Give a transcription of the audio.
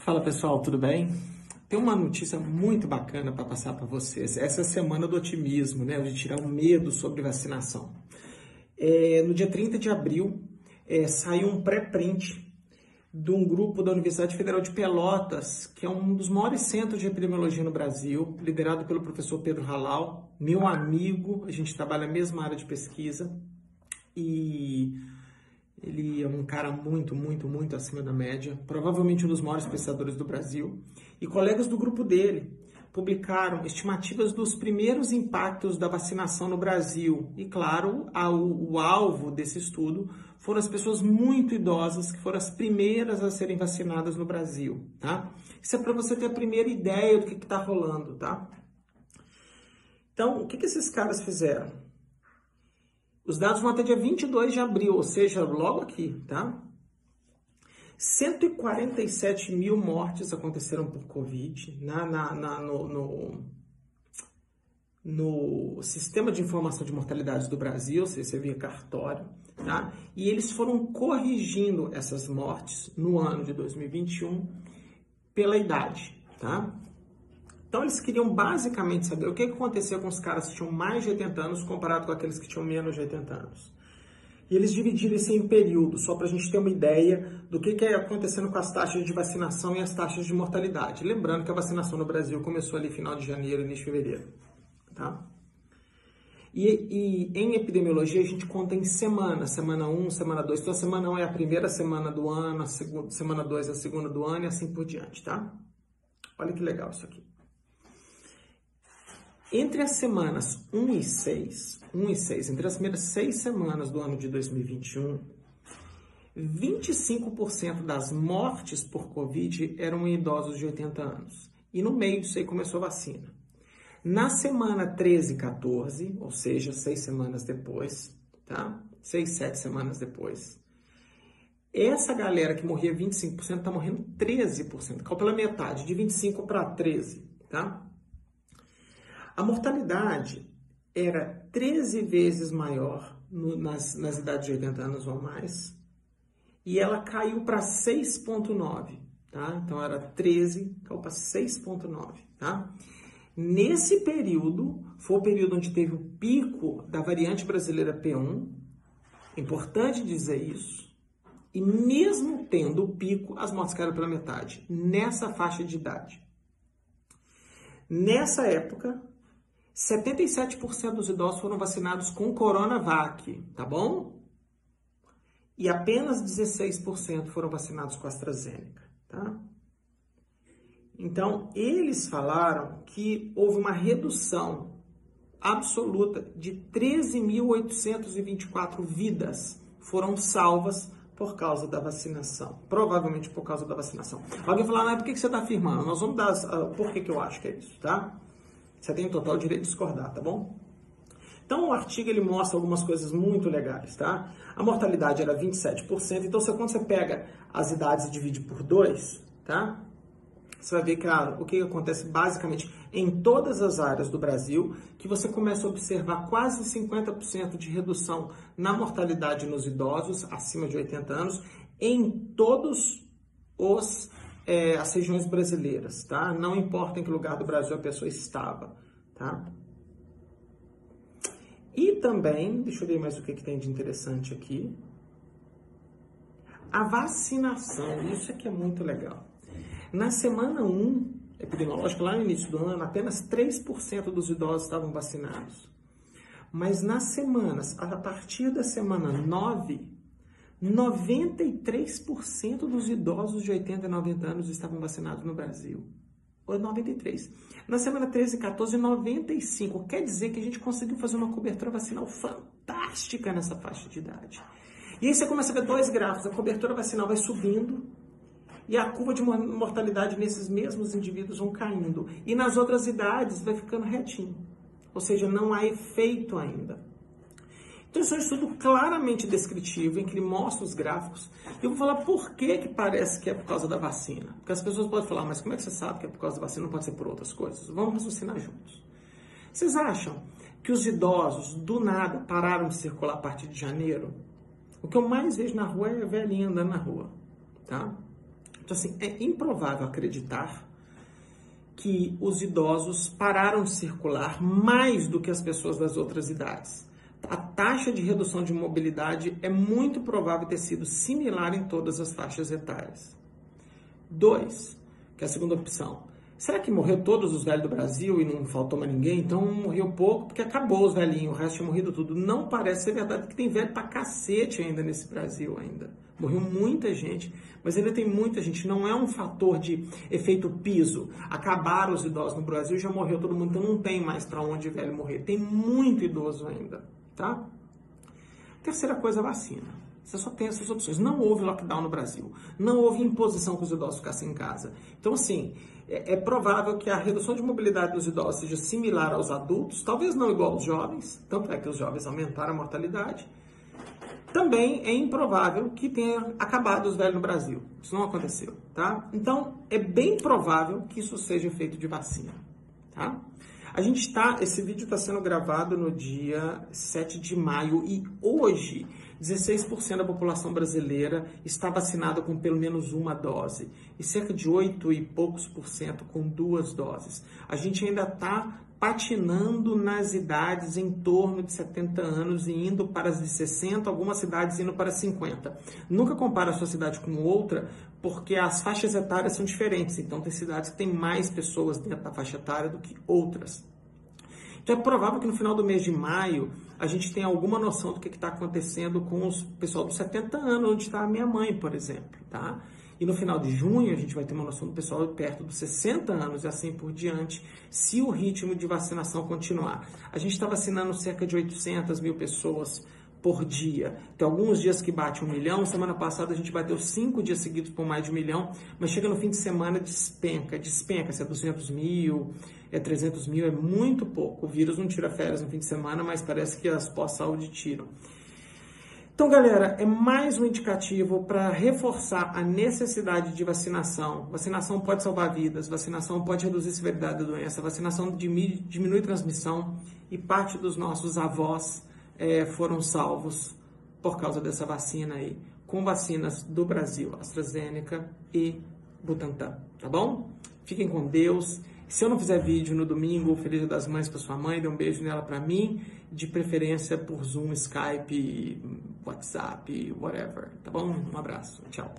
Fala pessoal, tudo bem? Tem uma notícia muito bacana para passar para vocês. Essa é a semana do otimismo, né? De tirar o medo sobre vacinação. É, no dia 30 de abril, é, saiu um pré-print de um grupo da Universidade Federal de Pelotas, que é um dos maiores centros de epidemiologia no Brasil, liderado pelo professor Pedro Halal, meu amigo, a gente trabalha na mesma área de pesquisa e ele é um cara muito, muito, muito acima da média, provavelmente um dos maiores pesquisadores do Brasil. E colegas do grupo dele publicaram estimativas dos primeiros impactos da vacinação no Brasil. E, claro, o, alvo desse estudo foram as pessoas muito idosas, que foram as primeiras a serem vacinadas no Brasil. Tá? Isso é para você ter a primeira ideia do que está rolando. Tá? Então, o que, que esses caras fizeram? Os dados vão até dia 22 de abril, ou seja, logo aqui, tá? 147 mil mortes aconteceram por Covid na, na, na no, no, no, Sistema de Informação de Mortalidade do Brasil, se via cartório, tá? E eles foram corrigindo essas mortes no ano de 2021 pela idade, tá? Então eles queriam basicamente saber o que, que acontecia com os caras que tinham mais de 80 anos comparado com aqueles que tinham menos de 80 anos. E eles dividiram isso em períodos, só para a gente ter uma ideia do que, que é acontecendo com as taxas de vacinação e as taxas de mortalidade. Lembrando que a vacinação no Brasil começou ali final de janeiro, início de fevereiro. Tá? E, e, em epidemiologia a gente conta em semanas, semana 1, um, semana 2. Então a semana 1 um é a primeira semana do ano, a segunda, semana 2 é a segunda do ano e assim por diante, tá? Olha que legal isso aqui. Entre as semanas 1 e 6, 1 e 6, entre as primeiras seis semanas do ano de 2021, 25% das mortes por Covid eram em idosos de 80 anos. E no meio disso aí começou a vacina. Na semana 13 e 14, ou seja, seis semanas depois, tá? Seis, sete semanas depois, essa galera que morria 25% está morrendo 13%, calcula metade, de 25 para 13, tá? A mortalidade era 13 vezes maior no, nas, nas idades de 80 anos ou mais e ela caiu para 6,9, tá? Então era 13, caiu para 6,9, tá? Nesse período, foi o período onde teve o pico da variante brasileira P1, importante dizer isso, e mesmo tendo o pico, as mortes caíram pela metade, nessa faixa de idade. Nessa época, 77% dos idosos foram vacinados com Coronavac, tá bom? E apenas 16% foram vacinados com AstraZeneca, tá? Então, eles falaram que houve uma redução absoluta de 13.824 vidas foram salvas por causa da vacinação. Provavelmente por causa da vacinação. Alguém falar, não, por que você está afirmando? Nós vamos dar uh, por que, que eu acho que é isso, tá? Você tem total direito de discordar, tá bom? Então o artigo ele mostra algumas coisas muito legais, tá? A mortalidade era 27%, então quando você pega as idades e divide por 2, tá? Você vai ver, claro, o que acontece basicamente em todas as áreas do Brasil, que você começa a observar quase 50% de redução na mortalidade nos idosos acima de 80 anos em todos os é, as regiões brasileiras, tá? Não importa em que lugar do Brasil a pessoa estava, tá? E também, deixa eu ver mais o que, que tem de interessante aqui. A vacinação, isso aqui é muito legal. Na semana 1 epidemiológica, lá no início do ano, apenas 3% dos idosos estavam vacinados. Mas nas semanas, a partir da semana 9, 93% dos idosos de 80 e 90 anos estavam vacinados no Brasil. 93. Na semana 13 e 14, 95. Quer dizer que a gente conseguiu fazer uma cobertura vacinal fantástica nessa faixa de idade. E aí você começa a ver dois gráficos. A cobertura vacinal vai subindo e a curva de mortalidade nesses mesmos indivíduos vão caindo. E nas outras idades vai ficando retinho. Ou seja, não há efeito ainda. Então, isso é um estudo claramente descritivo, em que ele mostra os gráficos. E eu vou falar por que, que parece que é por causa da vacina. Porque as pessoas podem falar, mas como é que você sabe que é por causa da vacina? Não pode ser por outras coisas. Vamos raciocinar juntos. Vocês acham que os idosos, do nada, pararam de circular a partir de janeiro? O que eu mais vejo na rua é velhinha andando na rua, tá? Então, assim, é improvável acreditar que os idosos pararam de circular mais do que as pessoas das outras idades. A taxa de redução de mobilidade é muito provável ter sido similar em todas as faixas etárias. Dois, que é a segunda opção. Será que morreu todos os velhos do Brasil e não faltou mais ninguém? Então morreu pouco porque acabou os velhinhos, o resto tinha morrido tudo. Não parece ser verdade, porque tem velho pra cacete ainda nesse Brasil ainda. Morreu muita gente, mas ainda tem muita gente. Não é um fator de efeito piso. Acabaram os idosos no Brasil, já morreu todo mundo, então não tem mais para onde velho morrer. Tem muito idoso ainda, tá? Terceira coisa, vacina. Você só tem essas opções. Não houve lockdown no Brasil. Não houve imposição que os idosos ficassem em casa. Então, assim, é, é, provável que a redução de mobilidade dos idosos seja similar aos adultos, talvez não igual aos jovens, tanto é que os jovens aumentaram a mortalidade, também é improvável que tenha acabado os velhos no Brasil. Isso não aconteceu, tá? Então, é bem provável que isso seja feito de vacina, tá? A gente está, esse vídeo está sendo gravado no dia 7 de maio e hoje 16% da população brasileira está vacinada com pelo menos uma dose e cerca de 8 e poucos por cento com duas doses. A gente ainda está patinando nas idades em torno de 70 anos e indo para as de 60, algumas cidades indo para 50. Nunca compara a sua cidade com outra, porque as faixas etárias são diferentes. Então, tem cidades que têm mais pessoas dentro da faixa etária do que outras. Então, é provável que no final do mês de maio a gente tenha alguma noção do que está acontecendo com o pessoal dos 70 anos, onde está a minha mãe, por exemplo, tá? E no final de junho a gente vai ter uma noção do pessoal perto dos 60 anos e assim por diante, se o ritmo de vacinação continuar. A gente está vacinando cerca de 800 mil pessoas por dia. Tem alguns dias que bate um milhão. Semana passada a gente bateu cinco dias seguidos por mais de um milhão, mas chega no fim de semana despenca, despenca, se é 200 mil, é 300 mil, é muito pouco. O vírus não tira férias no fim de semana, mas parece que as pós-saúde tiram. Então, galera, é mais um indicativo para reforçar a necessidade de vacinação. Vacinação pode salvar vidas, vacinação pode reduzir a severidade da doença, vacinação diminui transmissão e parte dos nossos avós é, foram salvos por causa dessa vacina aí, com vacinas do Brasil, AstraZeneca e Butantan, tá bom? Fiquem com Deus. Se eu não fizer vídeo no domingo, Feliz das Mães para sua mãe, dê um beijo nela para mim, de preferência por Zoom, Skype, WhatsApp, whatever, tá bom? Um abraço, tchau.